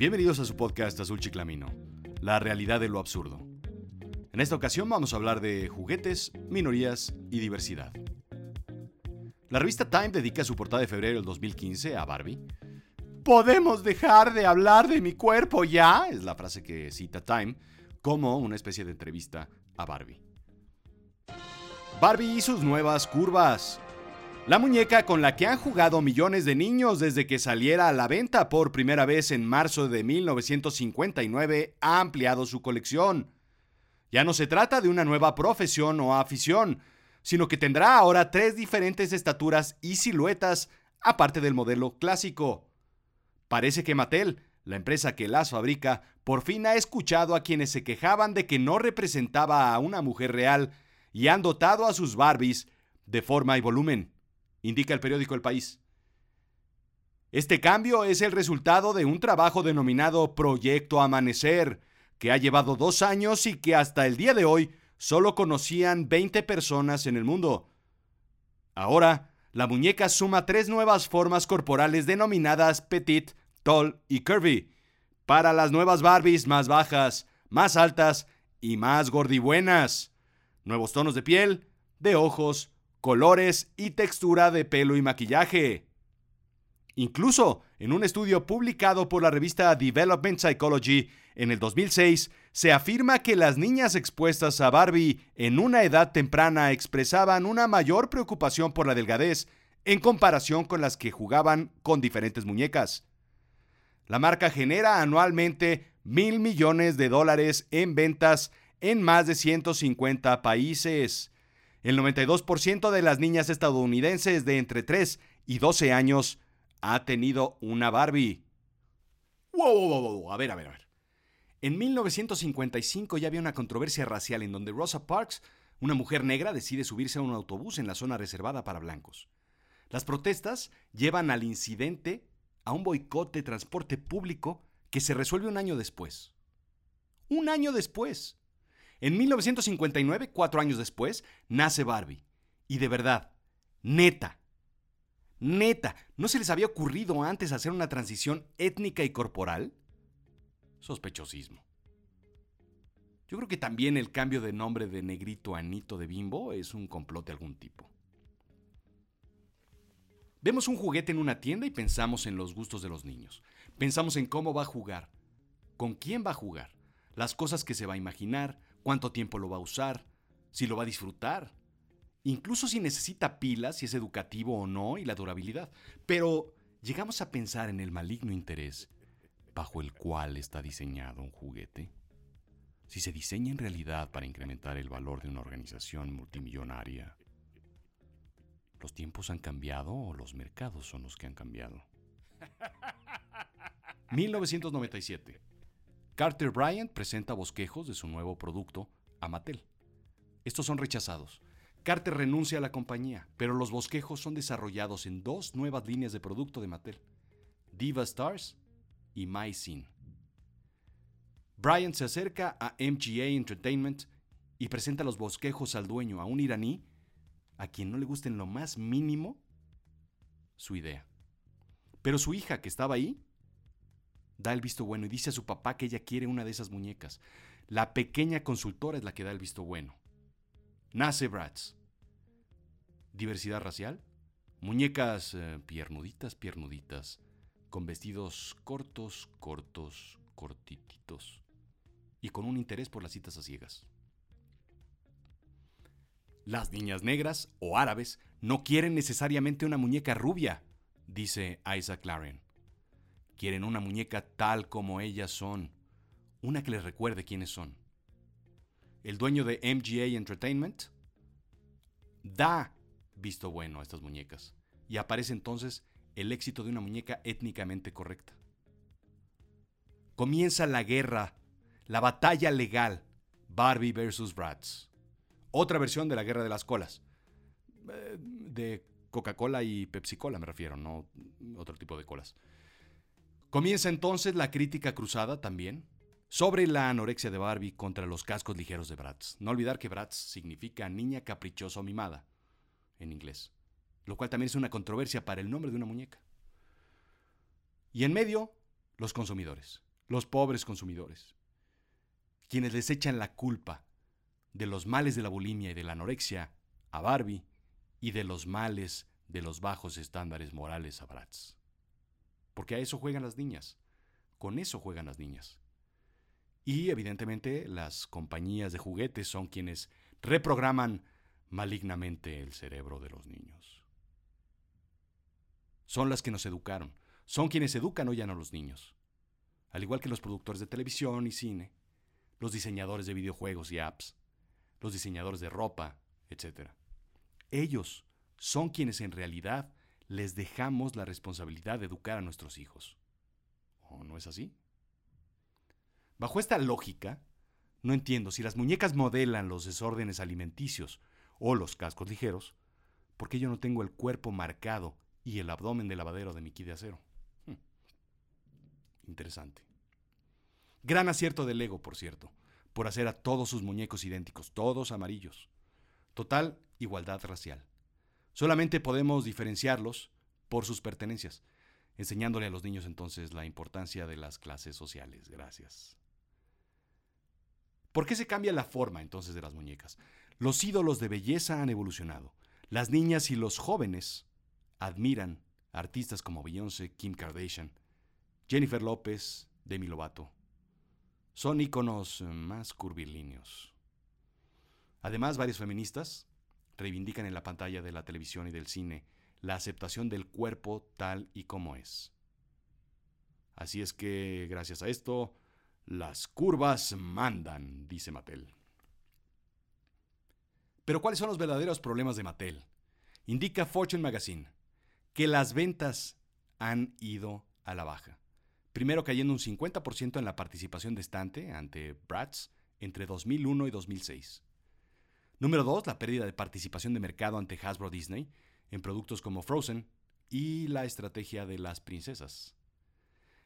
Bienvenidos a su podcast Azul Chiclamino, la realidad de lo absurdo. En esta ocasión vamos a hablar de juguetes, minorías y diversidad. La revista Time dedica su portada de febrero del 2015 a Barbie. ¿Podemos dejar de hablar de mi cuerpo ya? Es la frase que cita Time como una especie de entrevista a Barbie. Barbie y sus nuevas curvas. La muñeca con la que han jugado millones de niños desde que saliera a la venta por primera vez en marzo de 1959 ha ampliado su colección. Ya no se trata de una nueva profesión o afición, sino que tendrá ahora tres diferentes estaturas y siluetas, aparte del modelo clásico. Parece que Mattel, la empresa que las fabrica, por fin ha escuchado a quienes se quejaban de que no representaba a una mujer real y han dotado a sus Barbies de forma y volumen indica el periódico El País. Este cambio es el resultado de un trabajo denominado Proyecto Amanecer, que ha llevado dos años y que hasta el día de hoy solo conocían 20 personas en el mundo. Ahora, la muñeca suma tres nuevas formas corporales denominadas Petit, Tall y Curvy, para las nuevas Barbies más bajas, más altas y más gordibuenas. Nuevos tonos de piel, de ojos, colores y textura de pelo y maquillaje. Incluso en un estudio publicado por la revista Development Psychology en el 2006, se afirma que las niñas expuestas a Barbie en una edad temprana expresaban una mayor preocupación por la delgadez en comparación con las que jugaban con diferentes muñecas. La marca genera anualmente mil millones de dólares en ventas en más de 150 países. El 92% de las niñas estadounidenses de entre 3 y 12 años ha tenido una Barbie. Wow, wow, wow, a ver, a ver, a ver. En 1955 ya había una controversia racial en donde Rosa Parks, una mujer negra, decide subirse a un autobús en la zona reservada para blancos. Las protestas llevan al incidente a un boicot de transporte público que se resuelve un año después. Un año después. En 1959, cuatro años después, nace Barbie. Y de verdad, neta, neta, ¿no se les había ocurrido antes hacer una transición étnica y corporal? Sospechosismo. Yo creo que también el cambio de nombre de negrito a Nito de Bimbo es un complot de algún tipo. Vemos un juguete en una tienda y pensamos en los gustos de los niños. Pensamos en cómo va a jugar, con quién va a jugar, las cosas que se va a imaginar, cuánto tiempo lo va a usar, si lo va a disfrutar, incluso si necesita pilas, si es educativo o no y la durabilidad. Pero llegamos a pensar en el maligno interés bajo el cual está diseñado un juguete. Si se diseña en realidad para incrementar el valor de una organización multimillonaria, ¿los tiempos han cambiado o los mercados son los que han cambiado? 1997. Carter Bryant presenta bosquejos de su nuevo producto a Mattel. Estos son rechazados. Carter renuncia a la compañía, pero los bosquejos son desarrollados en dos nuevas líneas de producto de Mattel, Diva Stars y My Scene. Bryant se acerca a MGA Entertainment y presenta los bosquejos al dueño, a un iraní, a quien no le gusta en lo más mínimo su idea. Pero su hija, que estaba ahí, da el visto bueno y dice a su papá que ella quiere una de esas muñecas. La pequeña consultora es la que da el visto bueno. Nace Bratz. Diversidad racial. Muñecas eh, piernuditas, piernuditas, con vestidos cortos, cortos, cortititos. Y con un interés por las citas a ciegas. Las niñas negras o árabes no quieren necesariamente una muñeca rubia, dice Isaac Laren. Quieren una muñeca tal como ellas son, una que les recuerde quiénes son. El dueño de MGA Entertainment da visto bueno a estas muñecas y aparece entonces el éxito de una muñeca étnicamente correcta. Comienza la guerra, la batalla legal, Barbie versus Bratz. Otra versión de la guerra de las colas. Eh, de Coca-Cola y Pepsi-Cola me refiero, no otro tipo de colas. Comienza entonces la crítica cruzada también sobre la anorexia de Barbie contra los cascos ligeros de Bratz. No olvidar que Bratz significa niña caprichosa o mimada en inglés, lo cual también es una controversia para el nombre de una muñeca. Y en medio, los consumidores. los pobres consumidores, quienes les echan la culpa de los males de la bulimia y de la anorexia a Barbie y de los males de los bajos estándares morales a Bratz. Porque a eso juegan las niñas, con eso juegan las niñas. Y evidentemente las compañías de juguetes son quienes reprograman malignamente el cerebro de los niños. Son las que nos educaron, son quienes educan hoy a los niños. Al igual que los productores de televisión y cine, los diseñadores de videojuegos y apps, los diseñadores de ropa, etc. Ellos son quienes en realidad les dejamos la responsabilidad de educar a nuestros hijos. ¿O no es así? Bajo esta lógica, no entiendo si las muñecas modelan los desórdenes alimenticios o los cascos ligeros, ¿por qué yo no tengo el cuerpo marcado y el abdomen de lavadero de Mickey de acero? Hmm. Interesante. Gran acierto del Lego, por cierto, por hacer a todos sus muñecos idénticos, todos amarillos. Total igualdad racial. Solamente podemos diferenciarlos por sus pertenencias, enseñándole a los niños entonces la importancia de las clases sociales. Gracias. ¿Por qué se cambia la forma entonces de las muñecas? Los ídolos de belleza han evolucionado. Las niñas y los jóvenes admiran artistas como Beyoncé, Kim Kardashian, Jennifer López, Demi Lovato. Son íconos más curvilíneos. Además, varios feministas reivindican en la pantalla de la televisión y del cine la aceptación del cuerpo tal y como es. Así es que, gracias a esto, las curvas mandan, dice Mattel. Pero ¿cuáles son los verdaderos problemas de Mattel? Indica Fortune Magazine que las ventas han ido a la baja. Primero cayendo un 50% en la participación de estante ante Bratz entre 2001 y 2006. Número 2, la pérdida de participación de mercado ante Hasbro Disney en productos como Frozen y la estrategia de las princesas.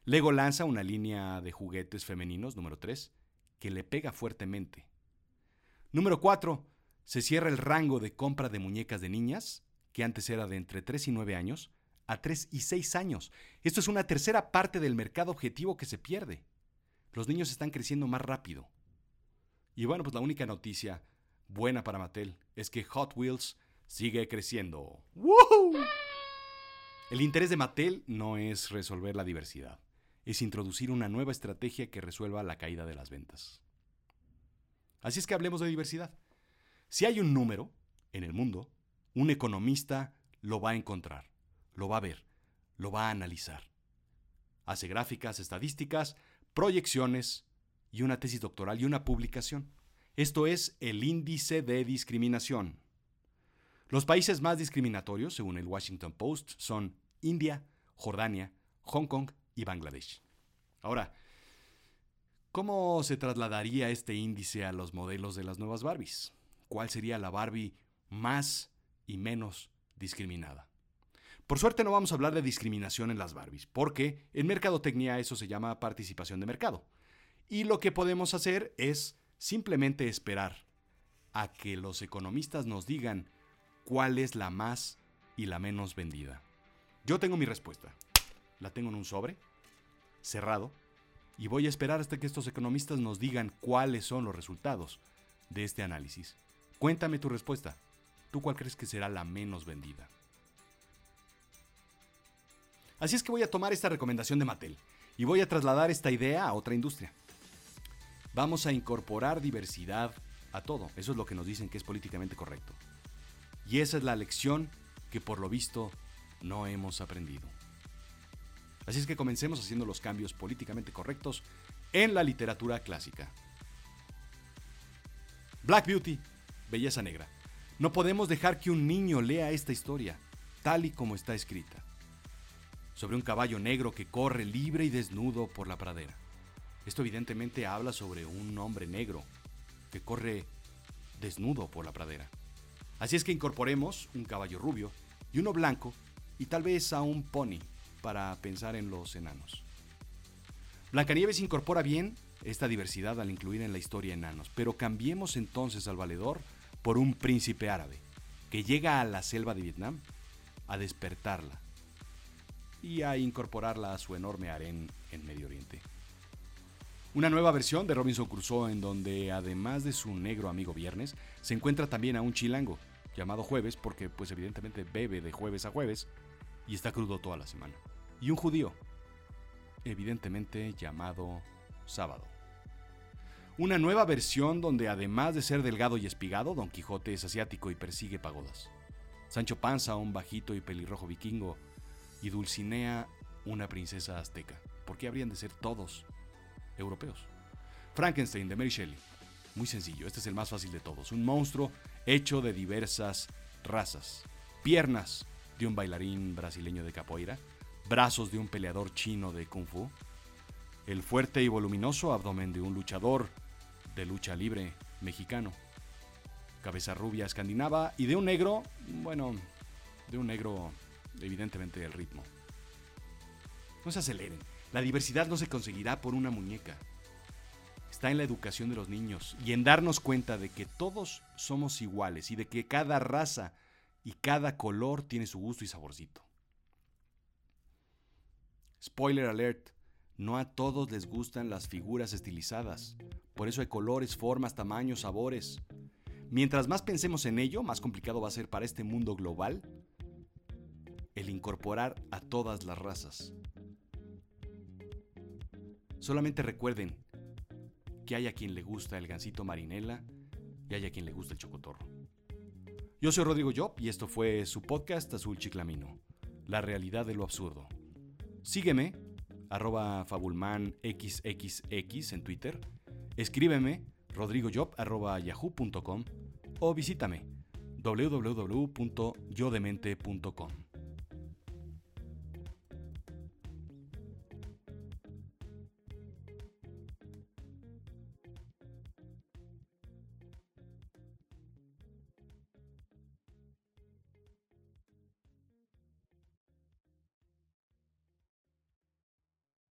Lego lanza una línea de juguetes femeninos, número 3, que le pega fuertemente. Número 4. Se cierra el rango de compra de muñecas de niñas, que antes era de entre 3 y 9 años, a 3 y 6 años. Esto es una tercera parte del mercado objetivo que se pierde. Los niños están creciendo más rápido. Y bueno, pues la única noticia buena para Mattel es que Hot Wheels sigue creciendo. El interés de Mattel no es resolver la diversidad es introducir una nueva estrategia que resuelva la caída de las ventas. Así es que hablemos de diversidad. Si hay un número en el mundo, un economista lo va a encontrar, lo va a ver, lo va a analizar. Hace gráficas, estadísticas, proyecciones y una tesis doctoral y una publicación. Esto es el índice de discriminación. Los países más discriminatorios, según el Washington Post, son India, Jordania, Hong Kong y Bangladesh. Ahora, ¿cómo se trasladaría este índice a los modelos de las nuevas Barbies? ¿Cuál sería la Barbie más y menos discriminada? Por suerte no vamos a hablar de discriminación en las Barbies, porque en mercadotecnia eso se llama participación de mercado. Y lo que podemos hacer es simplemente esperar a que los economistas nos digan cuál es la más y la menos vendida. Yo tengo mi respuesta la tengo en un sobre, cerrado, y voy a esperar hasta que estos economistas nos digan cuáles son los resultados de este análisis. Cuéntame tu respuesta. ¿Tú cuál crees que será la menos vendida? Así es que voy a tomar esta recomendación de Mattel y voy a trasladar esta idea a otra industria. Vamos a incorporar diversidad a todo. Eso es lo que nos dicen que es políticamente correcto. Y esa es la lección que por lo visto no hemos aprendido. Así es que comencemos haciendo los cambios políticamente correctos en la literatura clásica. Black Beauty, Belleza Negra. No podemos dejar que un niño lea esta historia, tal y como está escrita. Sobre un caballo negro que corre libre y desnudo por la pradera. Esto evidentemente habla sobre un hombre negro que corre desnudo por la pradera. Así es que incorporemos un caballo rubio y uno blanco y tal vez a un pony para pensar en los enanos. Blancanieves incorpora bien esta diversidad al incluir en la historia enanos, pero cambiemos entonces al valedor por un príncipe árabe que llega a la selva de Vietnam a despertarla y a incorporarla a su enorme harén en Medio Oriente. Una nueva versión de Robinson Crusoe en donde además de su negro amigo Viernes, se encuentra también a un chilango llamado Jueves porque pues evidentemente bebe de jueves a jueves y está crudo toda la semana. Y un judío, evidentemente llamado Sábado. Una nueva versión donde además de ser delgado y espigado, Don Quijote es asiático y persigue pagodas. Sancho Panza, un bajito y pelirrojo vikingo, y Dulcinea, una princesa azteca. ¿Por qué habrían de ser todos europeos. Frankenstein de Mary Shelley. Muy sencillo, este es el más fácil de todos. Un monstruo hecho de diversas razas. Piernas de un bailarín brasileño de capoeira, brazos de un peleador chino de kung fu, el fuerte y voluminoso abdomen de un luchador de lucha libre mexicano, cabeza rubia escandinava y de un negro, bueno, de un negro evidentemente del ritmo. No se aceleren. La diversidad no se conseguirá por una muñeca. Está en la educación de los niños y en darnos cuenta de que todos somos iguales y de que cada raza y cada color tiene su gusto y saborcito. Spoiler alert, no a todos les gustan las figuras estilizadas. Por eso hay colores, formas, tamaños, sabores. Mientras más pensemos en ello, más complicado va a ser para este mundo global el incorporar a todas las razas. Solamente recuerden que hay a quien le gusta el gansito marinela y hay a quien le gusta el chocotorro. Yo soy Rodrigo Job y esto fue su podcast Azul Chiclamino, la realidad de lo absurdo. Sígueme, arroba fabulmanxxx en Twitter, escríbeme rodrigojob arroba yahoo.com o visítame www.yodemente.com.